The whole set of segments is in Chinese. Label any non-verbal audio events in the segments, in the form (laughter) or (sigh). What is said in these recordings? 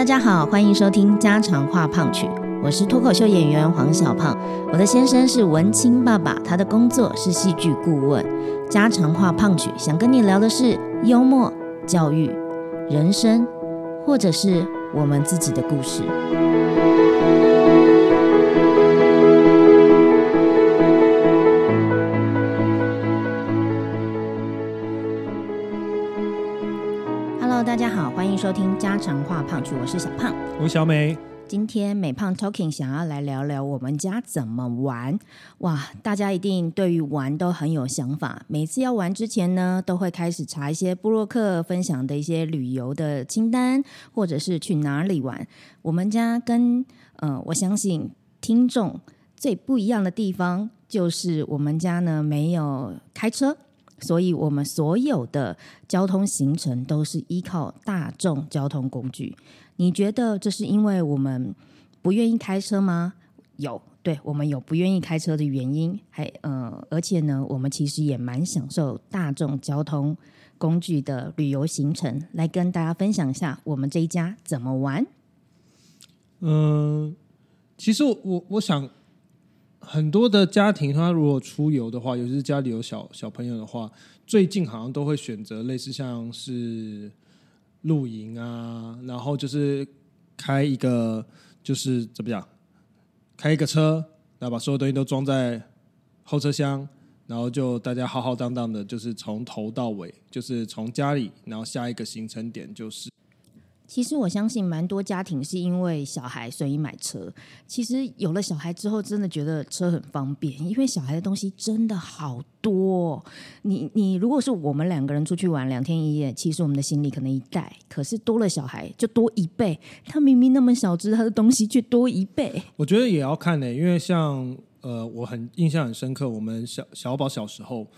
大家好，欢迎收听家常话胖曲，我是脱口秀演员黄小胖。我的先生是文青爸爸，他的工作是戏剧顾问。家常话胖曲想跟你聊的是幽默、教育、人生，或者是我们自己的故事。收听家常话胖曲，我是小胖。我是小美，今天美胖 Talking 想要来聊聊我们家怎么玩。哇，大家一定对于玩都很有想法。每次要玩之前呢，都会开始查一些布洛克分享的一些旅游的清单，或者是去哪里玩。我们家跟呃，我相信听众最不一样的地方，就是我们家呢没有开车。所以，我们所有的交通行程都是依靠大众交通工具。你觉得这是因为我们不愿意开车吗？有，对我们有不愿意开车的原因。还呃，而且呢，我们其实也蛮享受大众交通工具的旅游行程。来跟大家分享一下我们这一家怎么玩。嗯，其实我我想很多的家庭，他如果出游的话，尤其是家里有小小朋友的话，最近好像都会选择类似像是露营啊，然后就是开一个就是怎么讲，开一个车，然后把所有东西都装在后车厢，然后就大家浩浩荡荡的，就是从头到尾，就是从家里，然后下一个行程点就是。其实我相信蛮多家庭是因为小孩所以买车。其实有了小孩之后，真的觉得车很方便，因为小孩的东西真的好多。你你如果是我们两个人出去玩两天一夜，其实我们的行李可能一袋，可是多了小孩就多一倍。他明明那么小只，他的东西却多一倍。我觉得也要看呢、因为像呃，我很印象很深刻，我们小小宝小时候，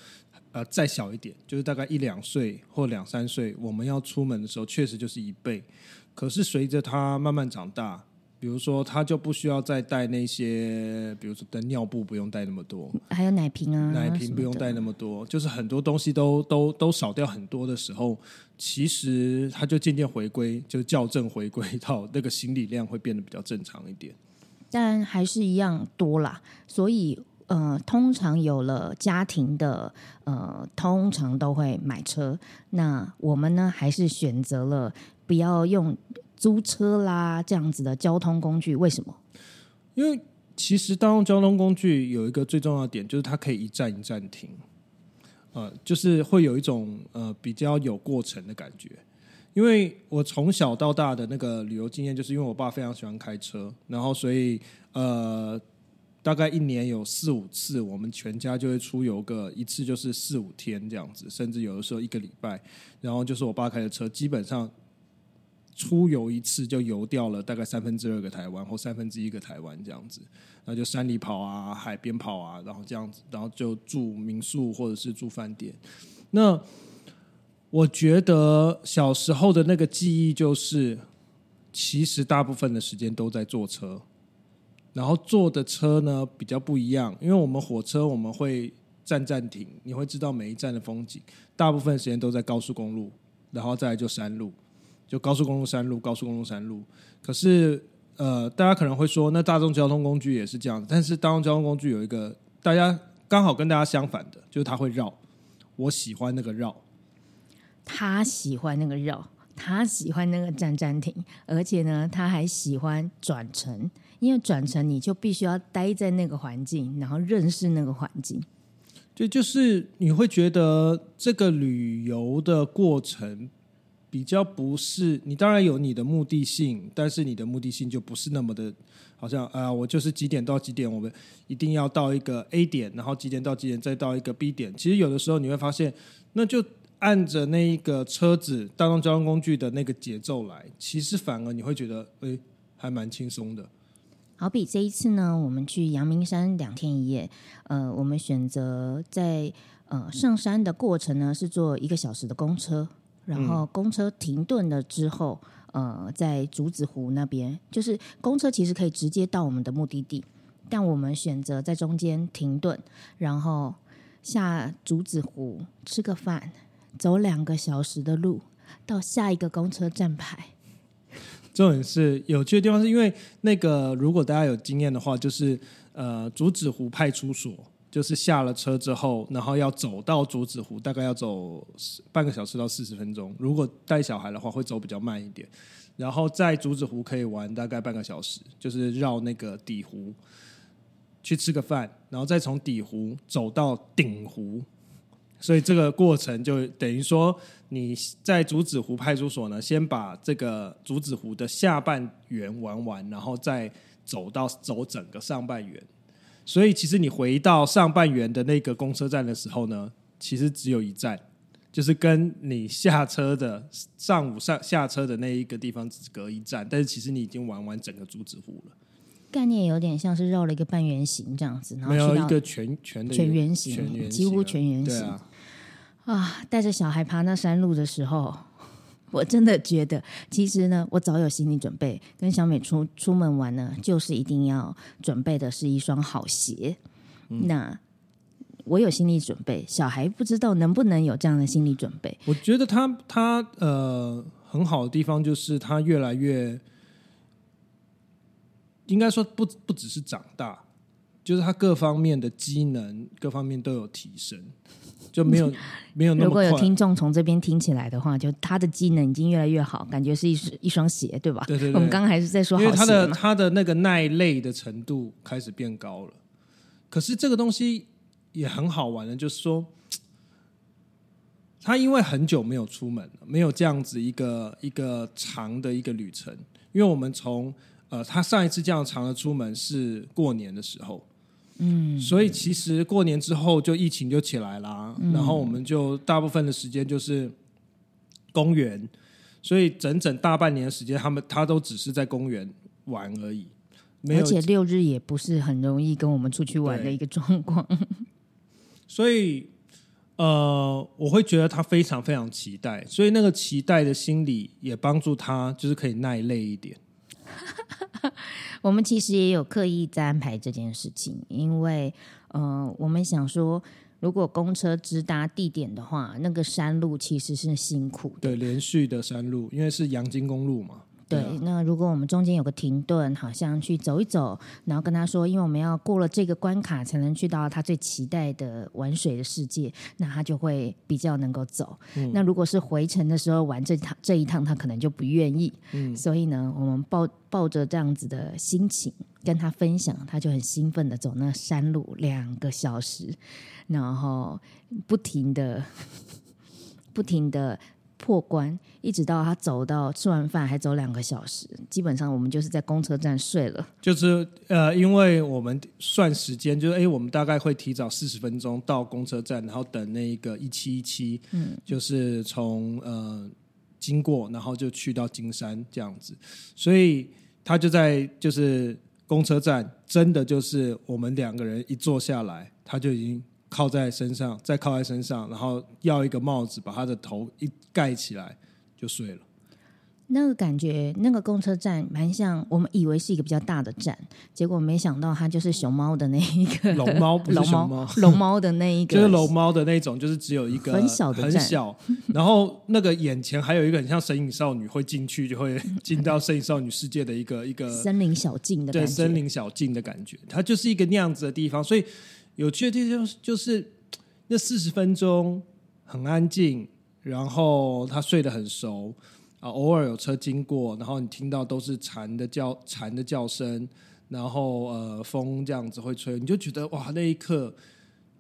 呃，再小一点，就是大概一两岁或两三岁，我们要出门的时候，确实就是一倍。可是随着他慢慢长大，比如说他就不需要再带那些，比如说的尿布不用带那么多，还有奶瓶啊，奶瓶不用带那么多，就是很多东西都都都少掉很多的时候，其实他就渐渐回归，就校正回归到那个行李量会变得比较正常一点。但还是一样多啦。所以呃，通常有了家庭的呃，通常都会买车。那我们呢，还是选择了不要用租车啦这样子的交通工具。为什么？因为其实大众交通工具有一个最重要的点，就是它可以一站一站停，呃，就是会有一种呃比较有过程的感觉。因为我从小到大的那个旅游经验，就是因为我爸非常喜欢开车，然后所以呃，大概一年有四五次，我们全家就会出游个一次就是四五天这样子，甚至有的时候一个礼拜。然后就是我爸开的车，基本上出游一次就游掉了大概三分之二个台湾或三分之一个台湾这样子。然后就山里跑啊，海边跑啊，然后这样子，然后就住民宿或者是住饭店。那我觉得小时候的那个记忆就是，其实大部分的时间都在坐车，然后坐的车呢比较不一样，因为我们火车我们会站站停，你会知道每一站的风景，大部分时间都在高速公路，然后再来就山路，就高速公路山路，高速公路山路。可是呃，大家可能会说，那大众交通工具也是这样，但是大众交通工具有一个大家刚好跟大家相反的，就是它会绕，我喜欢那个绕。他喜欢那个绕，他喜欢那个站站停，而且呢，他还喜欢转乘，因为转乘你就必须要待在那个环境，然后认识那个环境。就就是你会觉得这个旅游的过程比较不是你当然有你的目的性，但是你的目的性就不是那么的，好像啊、我就是几点到几点，我们一定要到一个 A 点，然后几点到几点再到一个 B 点。其实有的时候你会发现，那就按着那一个车子大众交通工具的那个节奏来，其实反而你会觉得，诶，还蛮轻松的。好比这一次呢，我们去阳明山两天一夜，呃，我们选择在呃上山的过程呢是坐一个小时的公车，然后公车停顿了之后，呃，在竹子湖那边，就是公车其实可以直接到我们的目的地，但我们选择在中间停顿，然后下竹子湖吃个饭，走两个小时的路到下一个公车站牌。重点是有趣的地方，是因为那个如果大家有经验的话，就是呃竹子湖派出所，就是下了车之后，然后要走到竹子湖，大概要走半个小时到四十分钟。如果带小孩的话，会走比较慢一点。然后在竹子湖可以玩大概半个小时，就是绕那个底湖去吃个饭，然后再从底湖走到顶湖。所以这个过程就等于说，你在竹子湖派出所呢，先把这个竹子湖的下半圆玩完，然后再走到走整个上半圆。所以其实你回到上半圆的那个公车站的时候呢，其实只有一站，就是跟你下车的上午上下车的那一个地方只隔一站，但是其实你已经玩完整个竹子湖了。概念有点像是绕了一个半圆形这样子，然后去到没有一个全全的全圆形几乎啊全圆形对啊，啊，带着小孩爬那山路的时候，(laughs) 我真的觉得，其实呢，我早有心理准备。跟小美出出门玩呢，就是一定要准备的是一双好鞋。嗯那我有心理准备，小孩不知道能不能有这样的心理准备。我觉得他他呃很好的地方就是他越来越，应该说不不只是长大，就是他各方面的机能各方面都有提升，就没有没有那么。如果有听众从这边听起来的话，就他的技能已经越来越好，感觉是一一双鞋，对吧？对对对我们刚刚还是在说因为他的。他的那个耐累的程度开始变高了，可是这个东西也很好玩的，就是说，他因为很久没有出门了，没有这样子一个一个长的一个旅程，因为我们从呃，他上一次这样长的出门是过年的时候。嗯，所以其实过年之后就疫情就起来啦，然后我们就大部分的时间就是公园，所以整整大半年的时间，他们他都只是在公园玩而已，没有而且六日也不是很容易跟我们出去玩的一个状况。所以呃，我会觉得他非常非常期待，所以那个期待的心理也帮助他，就是可以耐累一点。(laughs) (laughs) 我们其实也有刻意在安排这件事情，因为嗯，我们想说，如果公车直达地点的话，那个山路其实是辛苦的。对，连续的山路，因为是阳金公路嘛。对，啊那如果我们中间有个停顿，好像去走一走，然后跟他说，因为我们要过了这个关卡，才能去到他最期待的玩水的世界，那他就会比较能够走。那如果是回程的时候玩这趟这一趟，他可能就不愿意。所以呢，我们抱抱着这样子的心情跟他分享，他就很兴奋的走那山路两个小时，然后不停的 (laughs) 不停的破关，一直到他走到吃完饭还走两个小时，基本上我们就是在公车站睡了。就是呃，因为我们算时间，就是哎，我们大概会提早四十分钟到公车站，然后等那个一七一七，嗯，就是从呃经过，然后就去到金山这样子，所以他就在就是公车站，真的就是我们两个人一坐下来，他就已经靠在身上，再靠在身上，然后要一个帽子把他的头一盖起来就睡了。那个感觉，那个公车站蛮像我们以为是一个比较大的站，结果没想到它就是熊猫的那一个龙猫不是龙 (laughs) 熊猫龙猫的那一个，(laughs) 就是龙猫的那种，就是只有一个很小的站很小，然后那个眼前还有一个很像神隐少女会进去，就会进到神隐少女世界的一个一个 (laughs) 森林小径的对感觉。森林小径的感觉，它就是一个那样子的地方。所以有趣的地方就是就是那四十分钟很安静，然后他睡得很熟啊，偶尔有车经过，然后你听到都是蝉的叫蝉的叫声，然后呃风这样子会吹，你就觉得哇那一刻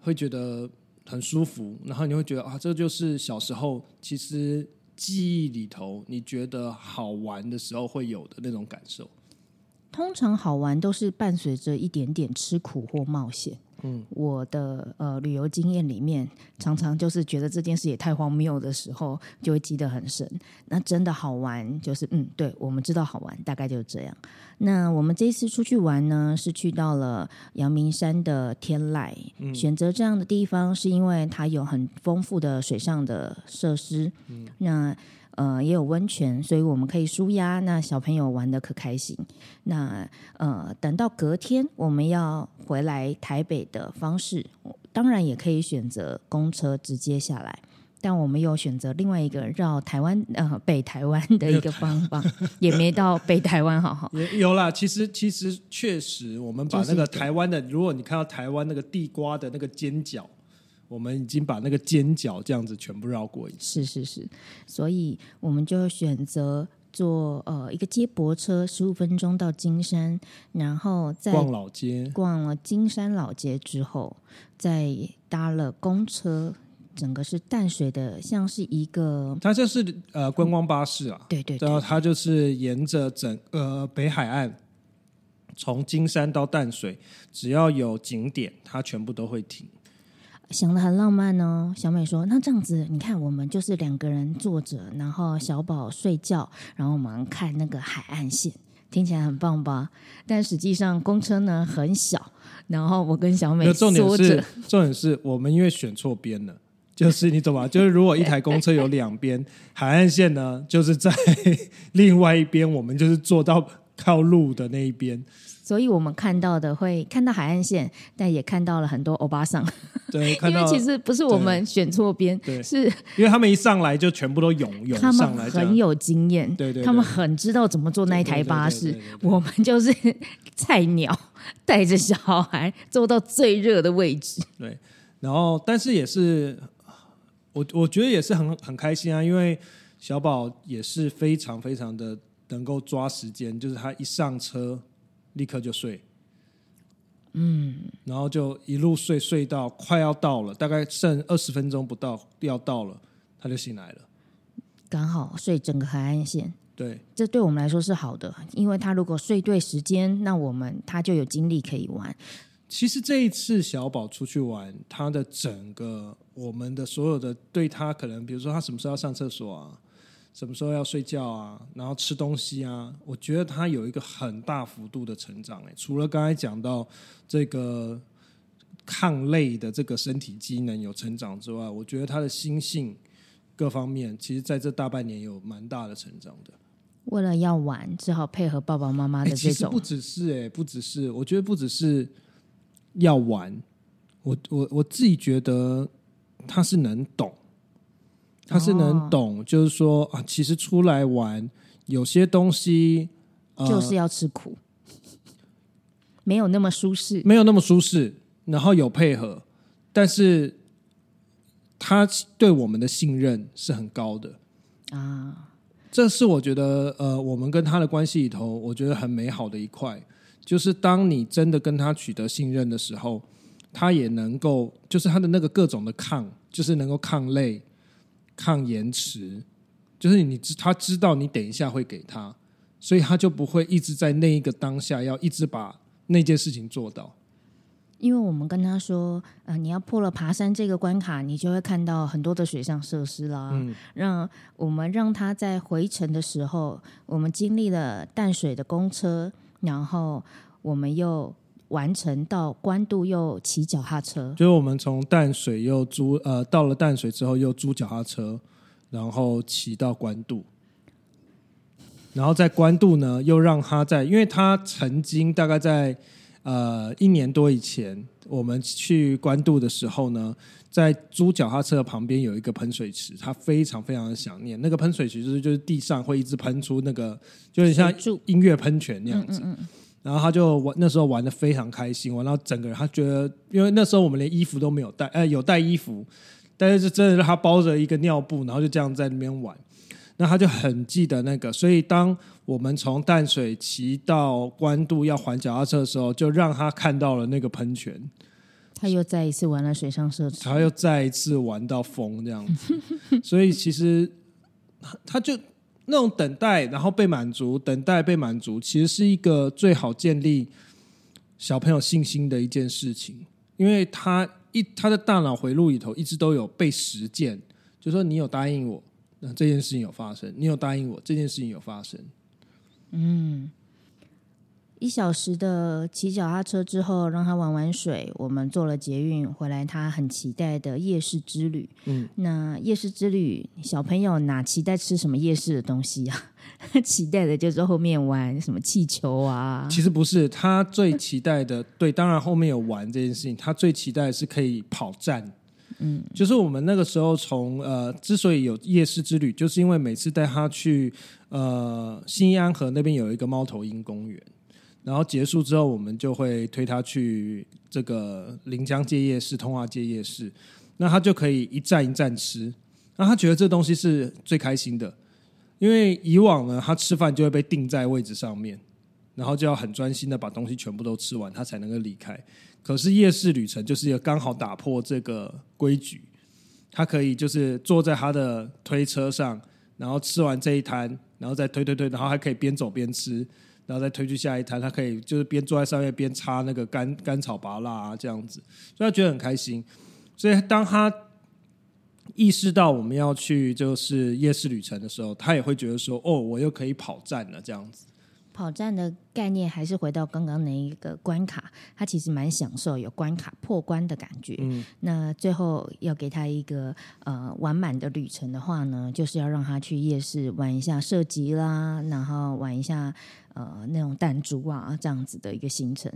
会觉得很舒服，然后你会觉得啊这就是小时候其实记忆里头你觉得好玩的时候会有的那种感受。通常好玩都是伴随着一点点吃苦或冒险。嗯，我的呃旅游经验里面，常常就是觉得这件事也太荒谬的时候，就会记得很深。那真的好玩，就是嗯，对我们知道好玩，大概就是这样。那我们这一次出去玩呢，是去到了阳明山的天籁。选择这样的地方，是因为它有很丰富的水上的设施。嗯那呃，也有温泉，所以我们可以舒压。那小朋友玩的可开心。那呃，等到隔天我们要回来台北的方式，当然也可以选择公车直接下来。但我们又选择另外一个绕台湾呃北台湾的一个方 (laughs) 法，也没到北台湾，好好。也有啦，其实其实确实，我们把那个台湾的，如果你看到台湾那个地瓜的那个尖角，我们已经把那个尖角这样子全部绕过一次。是是是，所以我们就选择坐呃一个接驳车，十五分钟到金山，然后再逛老街，逛了金山老街之后，再搭了公车，整个是淡水的，像是一个它就是呃观光巴士啊，对对对，然后它就是沿着整呃北海岸，从金山到淡水，只要有景点，它全部都会停。想的很浪漫哦。小美说：“那这样子，你看我们就是两个人坐着，然后小宝睡觉，然后我们看那个海岸线。”听起来很棒吧？但实际上公车呢很小，然后我跟小美那重点是，重点是我们因为选错边了。就是你懂吗？就是如果一台公车有两边，海岸线呢，就是在 (laughs) 另外一边，我们就是坐到靠路的那一边。所以我们看到的会看到海岸线，但也看到了很多欧巴桑，对，(laughs) 因为，其实不是我们选错边，对。是因为他们一上来就全部都涌涌他上来，很有经验，对对对。他们很知道怎么坐那一台巴士我们就是菜鸟，带着小孩坐到最热的位置。对，然后但是也是，我我觉得也是很很开心啊，因为小宝也是非常非常的能够抓时间，就是他一上车立刻就睡，嗯，然后就一路睡睡到快要到了，大概剩二十分钟不到要到了，他就醒来了。刚好睡整个海岸线，对，这对我们来说是好的，因为他如果睡对时间，那我们他就有精力可以玩。其实这一次小宝出去玩，他的整个我们的所有的对他可能，比如说他什么时候要上厕所啊，什么时候要睡觉啊，然后吃东西啊，我觉得他有一个很大幅度的成长。哎，除了刚才讲到这个抗累的这个身体机能有成长之外，我觉得他的心性各方面，其实在这大半年有蛮大的成长的。为了要玩，只好配合爸爸妈妈哎、的这种其实不只是哎、不只是，我觉得不只是要玩，我我我自己觉得他是能懂，他是能哦懂，就是说啊，其实出来玩有些东西、呃、就是要吃苦，(laughs) 没有那么舒适。没有那么舒适，然后有配合，但是他对我们的信任是很高的。啊，这是我觉得，呃，我们跟他的关系里头，我觉得很美好的一块，就是当你真的跟他取得信任的时候，他也能够，就是他的那个各种的抗，就是能够抗累、抗延迟，就是你知他知道你等一下会给他，所以他就不会一直在那一个当下要一直把那件事情做到。因为我们跟他说，呃，你要破了爬山这个关卡，你就会看到很多的水上设施啦。嗯让我们让他在回程的时候，我们经历了淡水的公车，然后我们又完成到关渡，又骑脚踏车。就是我们从淡水又租呃到了淡水之后又租脚踏车，然后骑到关渡，然后在关渡呢又让他在，因为他曾经大概在呃一年多以前，我们去关渡的时候呢，在租脚踏车的旁边有一个喷水池，他非常非常的想念那个喷水池，就是就是地上会一直喷出那个，就有点像音乐喷泉那样子。然后他就玩，那时候玩的非常开心，玩到整个人他觉得，因为那时候我们连衣服都没有带，呃，有带衣服，但是真的是他包着一个尿布，然后就这样在那边玩。那他就很记得那个，所以当我们从淡水骑到关渡要还脚踏车的时候，就让他看到了那个喷泉，他又再一次玩了水上设施。他又再一次玩到疯这样子。所以其实他他就那种等待，然后被满足，等待被满足，其实是一个最好建立小朋友信心的一件事情，因为他一他的大脑回路里头一直都有被实践，就说你有答应我，那这件事情有发生；你有答应我，这件事情有发生。嗯一小时的骑脚踏车之后，让他玩玩水。我们坐了捷运回来，他很期待的夜市之旅。嗯，那夜市之旅，小朋友哪期待吃什么夜市的东西啊？(laughs) 期待的就是后面玩什么气球啊。其实不是，他最期待的，对，当然后面有玩这件事情，他最期待的是可以跑站，嗯，就是我们那个时候从呃，之所以有夜市之旅，就是因为每次带他去呃新安河那边有一个猫头鹰公园，然后结束之后，我们就会推他去这个临江街夜市、通化街夜市，那他就可以一站一站吃，那他觉得这东西是最开心的，因为以往呢，他吃饭就会被定在位置上面，然后就要很专心的把东西全部都吃完，他才能够离开。可是夜市旅程就是一个刚好打破这个规矩，他可以就是坐在他的推车上，然后吃完这一摊，然后再推推推，然后还可以边走边吃，然后再推去下一摊，他可以就是边坐在上面边擦那个干干草拔蜡啊这样子，所以他觉得很开心。所以当他意识到我们要去就是夜市旅程的时候，他也会觉得说：“哦，我又可以跑站了。”这样子。跑站的概念还是回到刚刚那一个关卡，他其实蛮享受有关卡破关的感觉。嗯，那最后要给他一个呃完满的旅程的话呢，就是要让他去夜市玩一下射击啦，然后玩一下。呃，那种弹珠啊，这样子的一个行程。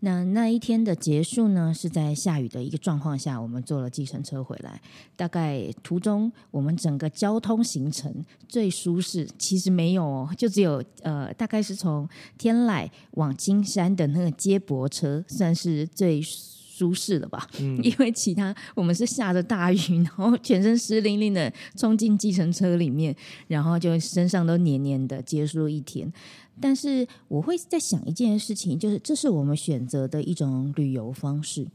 那那一天的结束呢，是在下雨的一个状况下，我们坐了计程车回来。大概途中，我们整个交通行程最舒适，其实没有哦，就只有呃，大概是从天籁往金山的那个接驳车，算是最。舒适了吧？嗯，因为其他我们是下着大雨，然后全身湿淋淋的冲进计程车里面，然后就身上都黏黏的，结束一天。但是我会在想一件事情，就是这是我们选择的一种旅游方式。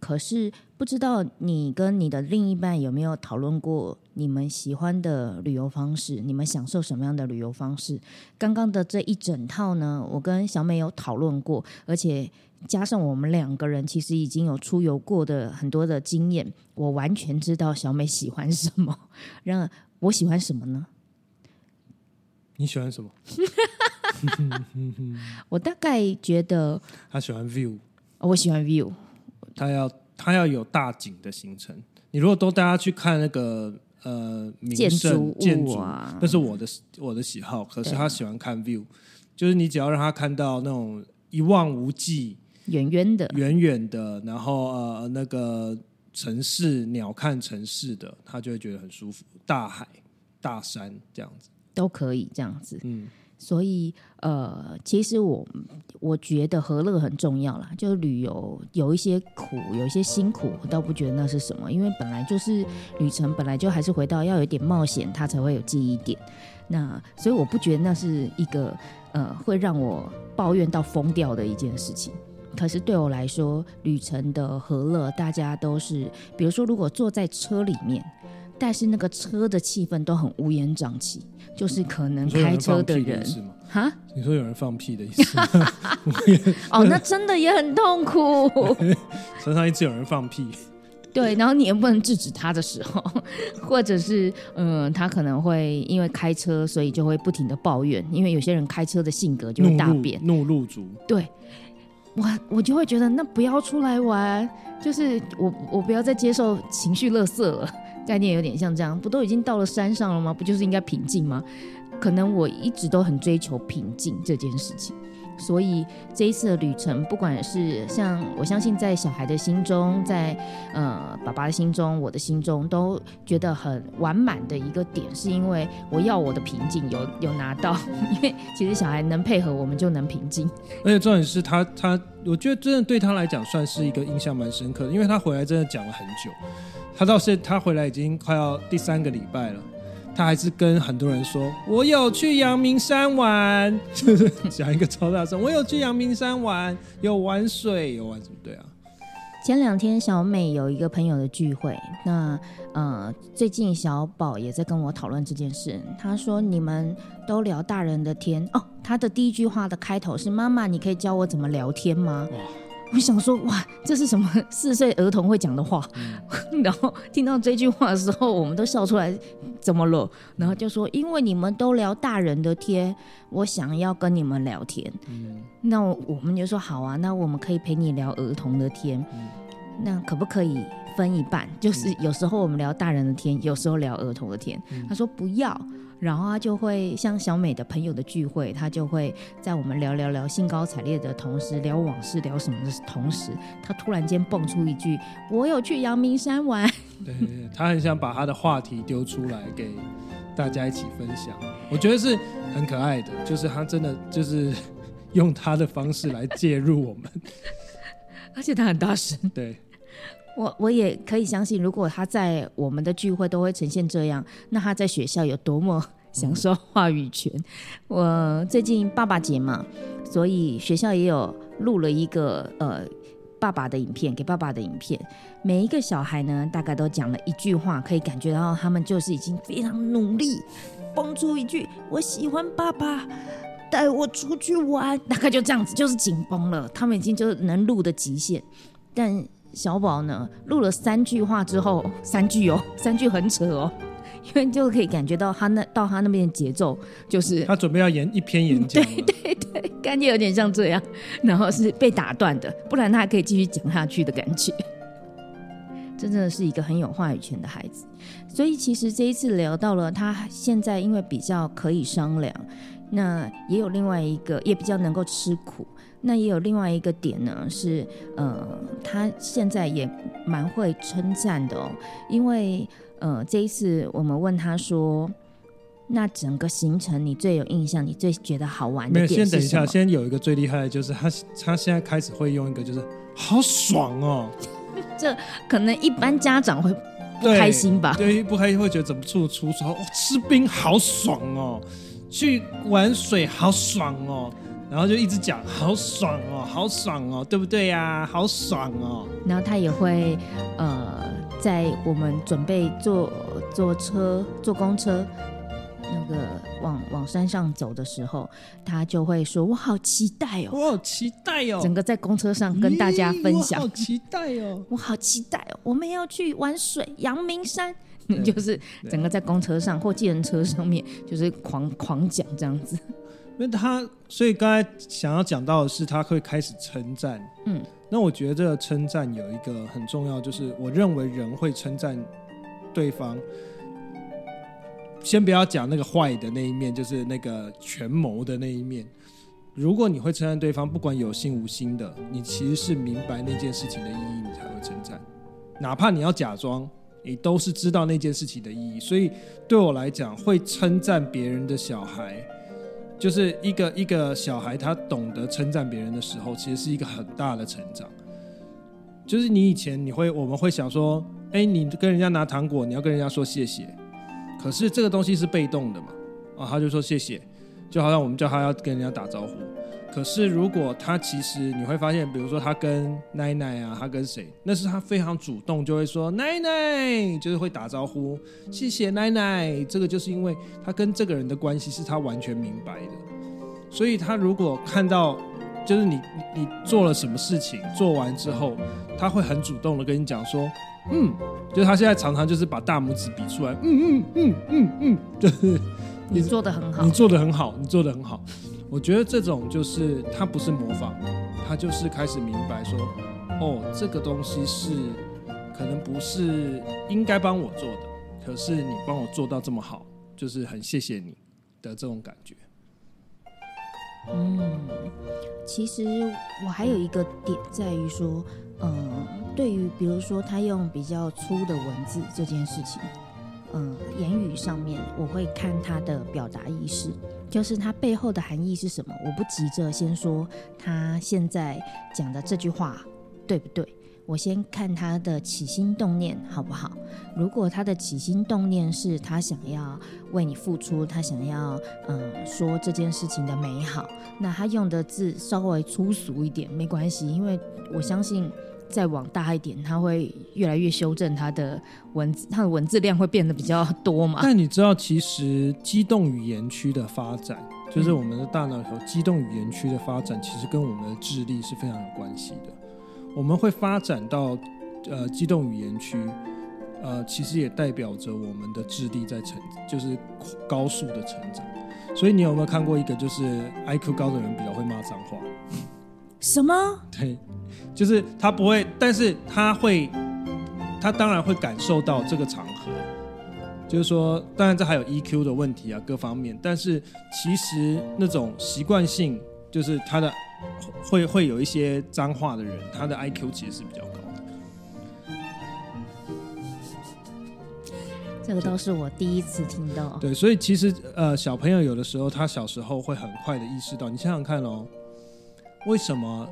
可是不知道你跟你的另一半有没有讨论过你们喜欢的旅游方式？你们享受什么样的旅游方式？刚刚的这一整套呢，我跟小美有讨论过，而且。加上我们两个人其实已经有出游过的很多的经验，我完全知道小美喜欢什么，让我喜欢什么呢？你喜欢什么？(laughs) 我大概觉得他喜欢 view，我喜欢 view，他要他要有大景的行程。你如果都带他去看那个呃建筑建筑啊，那是我的我的喜好。可是他喜欢看 view，就是你只要让他看到那种一望无际。远远的，远远的，然后呃，那个城市鸟看城市的，他就会觉得很舒服。大海、大山这样子都可以这样子。嗯，所以呃，其实我我觉得和乐很重要啦。就是旅游有一些苦，有一些辛苦，我倒不觉得那是什么，因为本来就是旅程，本来就还是回到要有点冒险，它才会有记忆点。那所以我不觉得那是一个呃会让我抱怨到疯掉的一件事情。可是对我来说，旅程的和乐，大家都是，比如说，如果坐在车里面，但是那个车的气氛都很乌烟瘴气，就是可能开车的人。哈，你说有人放屁的意思？(laughs) 哦，那真的也很痛苦。(laughs) 车上一直有人放屁，对，然后你也不能制止他的时候，(laughs) 或者是嗯，他可能会因为开车，所以就会不停的抱怨，因为有些人开车的性格就会大变，怒路族，对。我我就会觉得那不要出来玩，就是我我不要再接受情绪勒色了，概念有点像这样，不都已经到了山上了吗？不就是应该平静吗？可能我一直都很追求平静这件事情。所以这一次的旅程，不管是像我相信，在小孩的心中，在呃爸爸的心中，我的心中，都觉得很完满的一个点，是因为我要我的平静有 (laughs) 有拿到，因为其实小孩能配合，我们就能平静。而且重点是他他，我觉得真的对他来讲算是一个印象蛮深刻的，因为他回来真的讲了很久，他到现他回来已经快要第三个礼拜了。他还是跟很多人说：“我有去阳明山玩，就 (laughs) 是讲一个超大声。我有去阳明山玩，有玩水，有玩什么？对啊。前两天小美有一个朋友的聚会，那呃，最近小宝也在跟我讨论这件事。他说：你们都聊大人的天哦。他的第一句话的开头是：妈妈，你可以教我怎么聊天吗？我想说，哇，这是什么 (laughs) 四岁儿童会讲的话？(laughs) 然后听到这句话的时候，我们都笑出来。怎么了？然后就说，因为你们都聊大人的天，我想要跟你们聊天。那我们就说好啊，那我们可以陪你聊儿童的天。那可不可以分一半？就是有时候我们聊大人的天，有时候聊儿童的天。他说不要。然后他就会像小美的朋友的聚会，他就会在我们聊聊聊兴高采烈的同时，聊往事聊什么的同时，他突然间蹦出一句：“我有去阳明山玩。对他很想把他的话题丢出来给大家一起分享，我觉得是很可爱的，就是他真的就是用他的方式来介入我们，” (laughs) 而且他很大声。对，我我也可以相信，如果他在我们的聚会都会呈现这样，那他在学校有多么享受话语权。我最近爸爸节嘛，所以学校也有录了一个呃爸爸的影片，给爸爸的影片。每一个小孩呢，大概都讲了一句话，可以感觉到他们就是已经非常努力，蹦出一句“我喜欢爸爸”。带我出去玩，大概就这样子，就是紧绷了。他们已经就是能录的极限，但小宝呢，录了三句话之后，三句哦，(laughs) 三句很扯哦，(laughs) 因为就可以感觉到他那到他那边的节奏，就是他准备要演一篇演讲 (laughs) 对，对对，感觉有点像这样，然后是被打断的，不然他还可以继续讲下去的感觉。这真的是一个很有话语权的孩子，所以其实这一次聊到了他现在，因为比较可以商量。那也有另外一个，也比较能够吃苦。那也有另外一个点呢，是呃，他现在也蛮会称赞的哦。因为呃，这一次我们问他说，那整个行程你最有印象，你最觉得好玩的点先等一下，先有一个最厉害的就是他，他现在开始会用一个就是好爽哦。(laughs) 这可能一般家长会不开心吧？对，不开心会觉得怎么出出说吃冰好爽哦。去玩水好爽哦，然后就一直讲好爽哦，好爽哦，对不对呀？好爽哦。然后他也会呃，在我们准备坐坐车坐公车那个往往山上走的时候，他就会说：“我好期待哦，我好期待哦。”整个在公车上跟大家分享，好期待哦，(laughs) 我好期待哦，我们要去玩水，阳明山。(laughs) 就是整个在公车上或计程车上面，就是狂狂讲这样子。(laughs) 因为他，所以刚才想要讲到的是，他会开始称赞。嗯，那我觉得这个称赞有一个很重要，就是我认为人会称赞对方。先不要讲那个坏的那一面，就是那个权谋的那一面。如果你会称赞对方，不管有心无心的，你其实是明白那件事情的意义，你才会称赞。哪怕你要假装。你都是知道那件事情的意义，所以对我来讲，会称赞别人的小孩，就是一个一个小孩，他懂得称赞别人的时候，其实是一个很大的成长。就是你以前你会，我们会想说，哎，你跟人家拿糖果，你要跟人家说谢谢，可是这个东西是被动的嘛，啊，他就说谢谢，就好像我们叫他要跟人家打招呼。可是，如果他其实你会发现，比如说他跟奶奶啊，他跟谁，那是他非常主动，就会说奶奶，就是会打招呼，谢谢奶奶。这个就是因为他跟这个人的关系是他完全明白的，所以他如果看到就是你你你做了什么事情，做完之后，他会很主动的跟你讲说，嗯，就是他现在常常就是把大拇指比出来，嗯嗯嗯嗯嗯，就是你做的很好，你做的很好，你做的很好。我觉得这种就是他不是模仿，他就是开始明白说，哦，这个东西是可能不是应该帮我做的，可是你帮我做到这么好，就是很谢谢你的这种感觉。嗯，其实我还有一个点在于说，嗯，对于比如说他用比较粗的文字这件事情。嗯，言语上面我会看他的表达意识，就是他背后的含义是什么。我不急着先说他现在讲的这句话对不对，我先看他的起心动念好不好。如果他的起心动念是他想要为你付出，他想要嗯说这件事情的美好，那他用的字稍微粗俗一点没关系，因为我相信。再往大一点，它会越来越修正它的文字，它的文字量会变得比较多嘛？但你知道，其实机动语言区的发展，就是我们的大脑里头机动语言区的发展，其实跟我们的智力是非常有关系的。我们会发展到呃机动语言区，呃，其实也代表着我们的智力在成，就是高速的成长。所以你有没有看过一个，就是 IQ 高的人比较会骂脏话？什么？对。就是他不会，但是他会，他当然会感受到这个场合，就是说，当然这还有 EQ 的问题啊，各方面。但是其实那种习惯性，就是他的会会有一些脏话的人，他的 IQ 其实是比较高的。这个都是我第一次听到。对，所以其实呃，小朋友有的时候他小时候会很快的意识到，你想想看哦，为什么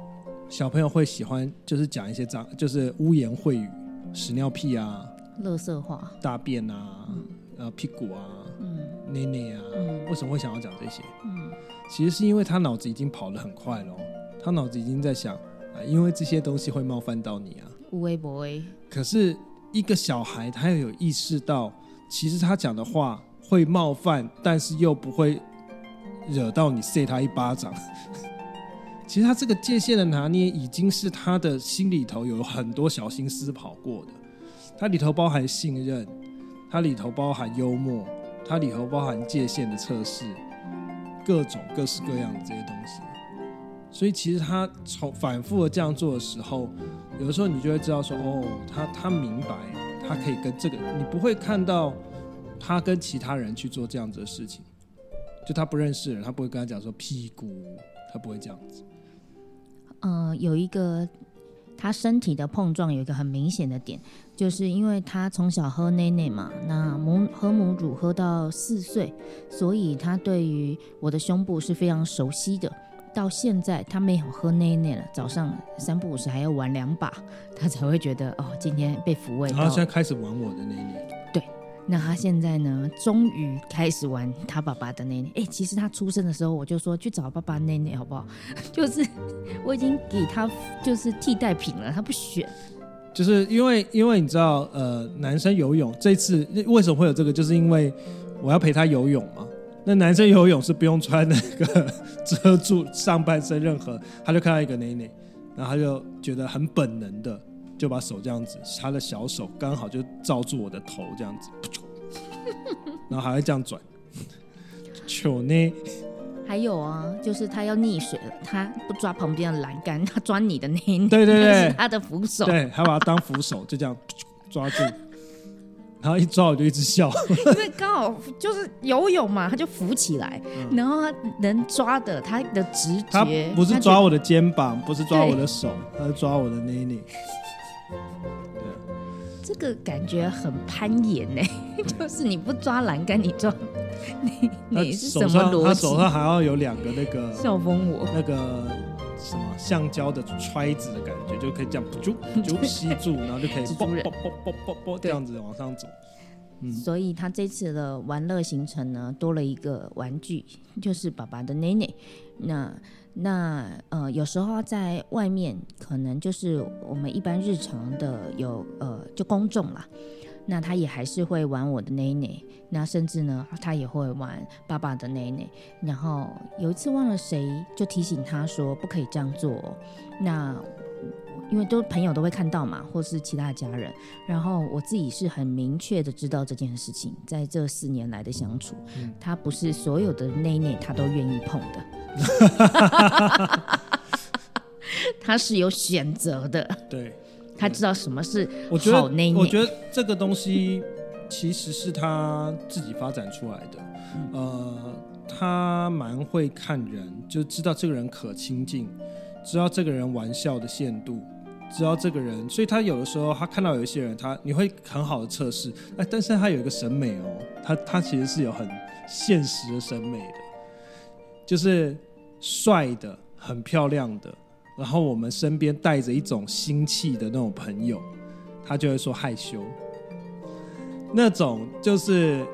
小朋友会喜欢就是讲一些脏，就是污言秽语、屎尿屁啊、乐色话、大便啊、呃屁股啊、嗯、内内啊，为什么会想要讲这些？嗯，其实是因为他脑子已经跑得很快了，他脑子已经在想啊，因为这些东西会冒犯到你啊，无微不微。可是一个小孩，他要有意识到。其实他讲的话会冒犯，但是又不会惹到你，扇他一巴掌。其实他这个界限的拿捏，已经是他的心里头有很多小心思跑过的。它里头包含信任，它里头包含幽默，它里头包含界限的测试，各种各式各样的这些东西。所以其实他从反复的这样做的时候，有的时候你就会知道说，哦，他他明白。他可以跟这个，你不会看到他跟其他人去做这样子的事情，就他不认识人，他不会跟他讲说屁股，他不会这样子。嗯，有一个他身体的碰撞有一个很明显的点，就是因为他从小喝奶奶嘛，那母喝母乳喝到四岁，所以他对于我的胸部是非常熟悉的。到现在他没有喝奶奶了，早上三不五时还要玩两把，他才会觉得哦，今天被抚慰。他现在开始玩我的奶奶。那他现在呢，终于开始玩他爸爸的奶奶。哎，其实他出生的时候我就说去找爸爸奶奶好不好？(laughs) 就是我已经给他就是替代品了，他不选。就是因为因为你知道呃，男生游泳这次为什么会有这个？就是因为我要陪他游泳嘛。那男生游泳是不用穿那个 (laughs) 遮住上半身任何，他就看到一个内内，然后他就觉得很本能的就把手这样子，他的小手刚好就罩住我的头这样子，(laughs) 然后还会这样转，球呢？还有啊，就是他要溺水了，他不抓旁边的栏杆，他抓你的内内，对对对，他的扶手，对，他把它当扶手，就这样抓住。然后一抓我就一直笑，因为刚好就是游泳嘛，他就浮起来，然后他能抓的他的直觉，他不是抓我的肩膀，不是抓我的手，他是抓我的内内。对，这个感觉很攀岩呢，(laughs) 就是你不抓栏杆，你抓 (laughs) 你你是什么逻辑？他手上还要有两个那个笑疯我那个。什么橡胶的揣子的感觉，就可以这样就就 (laughs) 吸住，然后就可以啵啵啵啵啵啵这样子往上走。所以他这次的玩乐行程呢，多了一个玩具，(laughs) 就是爸爸的奶奶。那那呃，有时候在外面，可能就是我们一般日常的有呃，就公众啦。那他也还是会玩我的奶奶，那甚至呢，他也会玩爸爸的奶奶。然后有一次忘了谁就提醒他说不可以这样做。那因为都朋友都会看到嘛，或是其他家人。然后我自己是很明确的知道这件事情，在这四年来的相处，他不是所有的内内他都愿意碰的，(laughs) 他是有选择的。对。他知道什么是好内我觉得这个东西其实是他自己发展出来的。呃，他蛮会看人，就知道这个人可亲近，知道这个人玩笑的限度，知道这个人，所以他有的时候他看到有一些人，他你会很好的测试。哎，但是他有一个审美哦，他他其实是有很现实的审美的，就是帅的、很漂亮的。然后我们身边带着一种心气的那种朋友，他就会说害羞。那种就是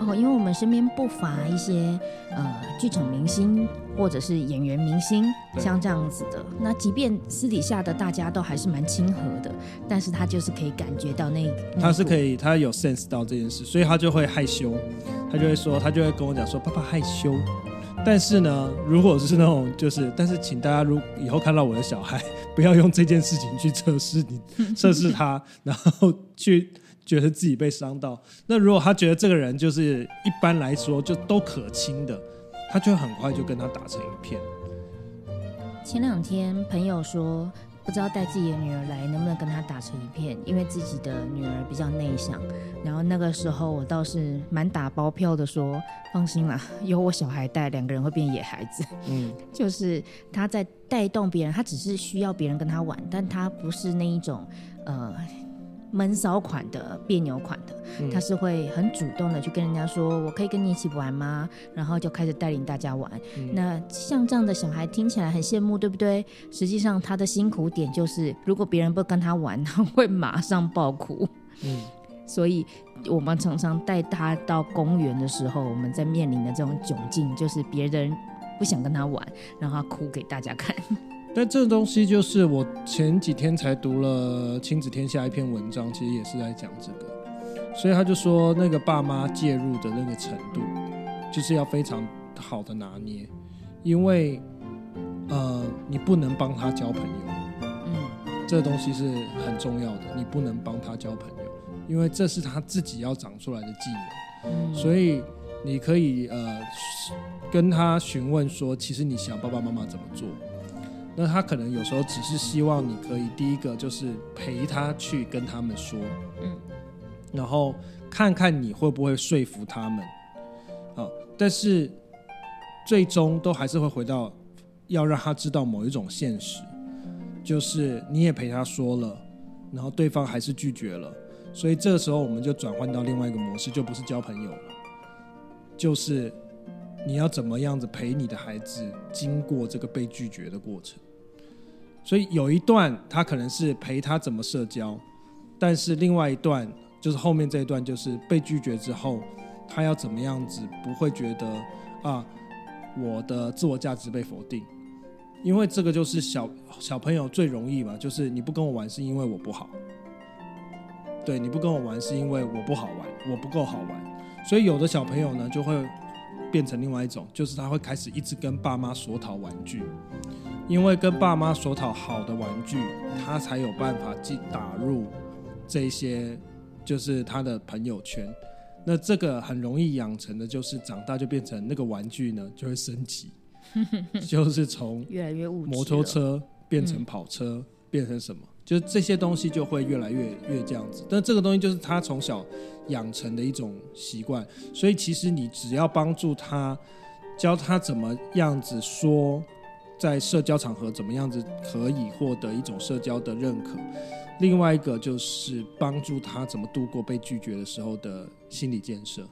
哦，因为我们身边不乏一些呃剧场明星或者是演员明星，像这样子的。那即便私底下的大家都还是蛮亲和的，但是他就是可以感觉到那他是可以，他有 sense 到这件事，所以他就会害羞，他就会说，他就会跟我讲说，爸爸害羞。但是呢，如果是那种就是，但是请大家如以后看到我的小孩，(laughs) 不要用这件事情去测试你，测试他，然后去觉得自己被伤到。那如果他觉得这个人就是一般来说就都可亲的，他就很快就跟他打成一片。前两天朋友说。不知道带自己的女儿来能不能跟她打成一片，因为自己的女儿比较内向。然后那个时候我倒是蛮打包票的说，放心啦，有我小孩带，两个人会变野孩子。嗯，就是他在带动别人，他只是需要别人跟他玩，但他不是那一种呃闷骚款的、别扭款的，他是会很主动的去跟人家说：“我可以跟你一起玩吗？”然后就开始带领大家玩。那像这样的小孩听起来很羡慕，对不对？实际上他的辛苦点就是，如果别人不跟他玩，他会马上爆哭。嗯，所以我们常常带他到公园的时候，我们在面临的这种窘境，就是别人不想跟他玩，让他哭给大家看。但这个东西就是我前几天才读了《亲子天下》一篇文章，其实也是在讲这个，所以他就说那个爸妈介入的那个程度，就是要非常好的拿捏，因为呃，你不能帮他交朋友，嗯这东西是很重要的，你不能帮他交朋友，因为这是他自己要长出来的技能。嗯，所以你可以呃跟他询问说，其实你想爸爸妈妈怎么做？那他可能有时候只是希望你可以第一个就是陪他去跟他们说，嗯，然后看看你会不会说服他们，啊，但是最终都还是会回到要让他知道某一种现实，就是你也陪他说了，然后对方还是拒绝了。所以这个时候我们就转换到另外一个模式，就不是交朋友了，就是你要怎么样子陪你的孩子经过这个被拒绝的过程。所以有一段他可能是陪他怎么社交，但是另外一段就是后面这一段就是被拒绝之后，他要怎么样子不会觉得啊我的自我价值被否定，因为这个就是小小朋友最容易嘛，就是你不跟我玩是因为我不好。对，你不跟我玩是因为我不好玩，我不够好玩，所以有的小朋友呢就会变成另外一种，就是他会开始一直跟爸妈索讨玩具，因为跟爸妈索讨好的玩具，他才有办法进打入这些就是他的朋友圈。那这个很容易养成的就是长大就变成那个玩具呢就会升级，就是从 (laughs) 越来越物质摩托车变成跑车，变成什么？就是这些东西就会越来越越这样子。但这个东西就是他从小养成的一种习惯，所以其实你只要帮助他，教他怎么样子说，在社交场合怎么样子可以获得一种社交的认可。另外一个就是帮助他怎么度过被拒绝的时候的心理建设。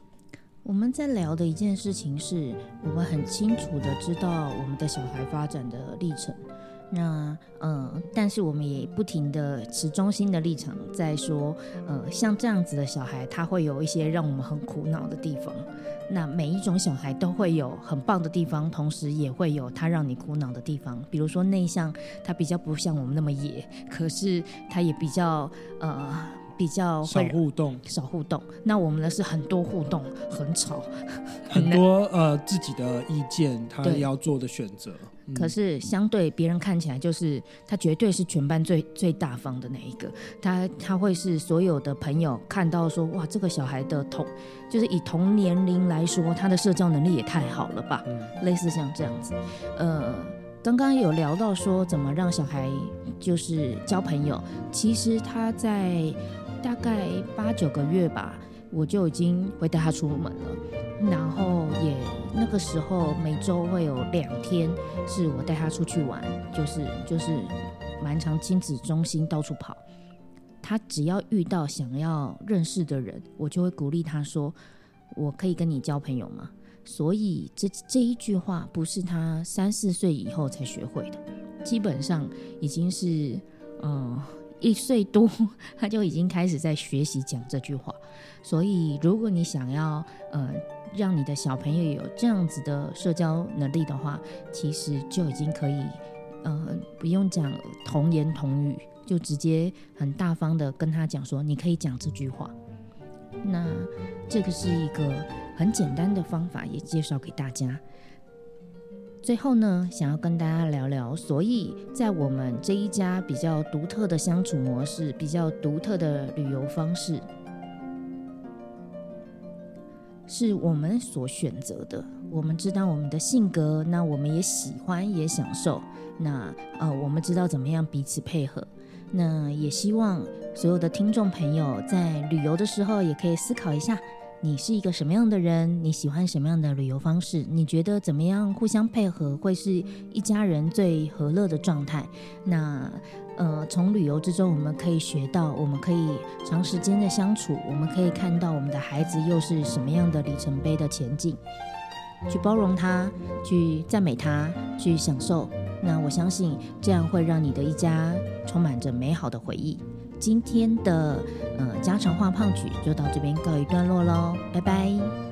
我们在聊的一件事情是，我们很清楚的知道我们的小孩发展的历程。那呃，但是我们也不停的持中心的立场，在说，呃，像这样子的小孩，他会有一些让我们很苦恼的地方。那每一种小孩都会有很棒的地方，同时也会有他让你苦恼的地方。比如说内向，他比较不像我们那么野，可是他也比较呃比较少互动，少互动。那我们呢是很多互动，很吵，(laughs) 很多呃自己的意见，他对要做的选择。嗯。可是相对别人看起来，就是他绝对是全班最最大方的那一个，他他会是所有的朋友看到说，哇，这个小孩的同，就是以同年龄来说，他的社交能力也太好了吧，类似像这样子，呃。刚刚有聊到说怎么让小孩就是交朋友，其实他在大概八九个月吧，我就已经会带他出门了，然后也那个时候每周会有两天是我带他出去玩，就是就是蛮长亲子中心到处跑。他只要遇到想要认识的人，我就会鼓励他说：“我可以跟你交朋友吗？”所以这这一句话不是他三四岁以后才学会的，基本上已经是嗯一岁多他就已经开始在学习讲这句话。所以如果你想要呃让你的小朋友有这样子的社交能力的话，其实就已经可以呃不用讲童言童语，就直接很大方的跟他讲说，你可以讲这句话。那这个是一个很简单的方法，也介绍给大家。最后呢，想要跟大家聊聊，所以在我们这一家比较独特的相处模式，比较独特的旅游方式，是我们所选择的。我们知道我们的性格，那我们也喜欢也享受。那呃，我们知道怎么样彼此配合。那也希望所有的听众朋友在旅游的时候，也可以思考一下，你是一个什么样的人？你喜欢什么样的旅游方式？你觉得怎么样互相配合会是一家人最和乐的状态？那呃，从旅游之中，我们可以学到，我们可以长时间的相处，我们可以看到我们的孩子又是什么样的里程碑的前进，去包容他，去赞美他，去享受。那我相信这样会让你的一家充满着美好的回忆。今天的呃家常话胖曲就到这边告一段落喽，拜拜。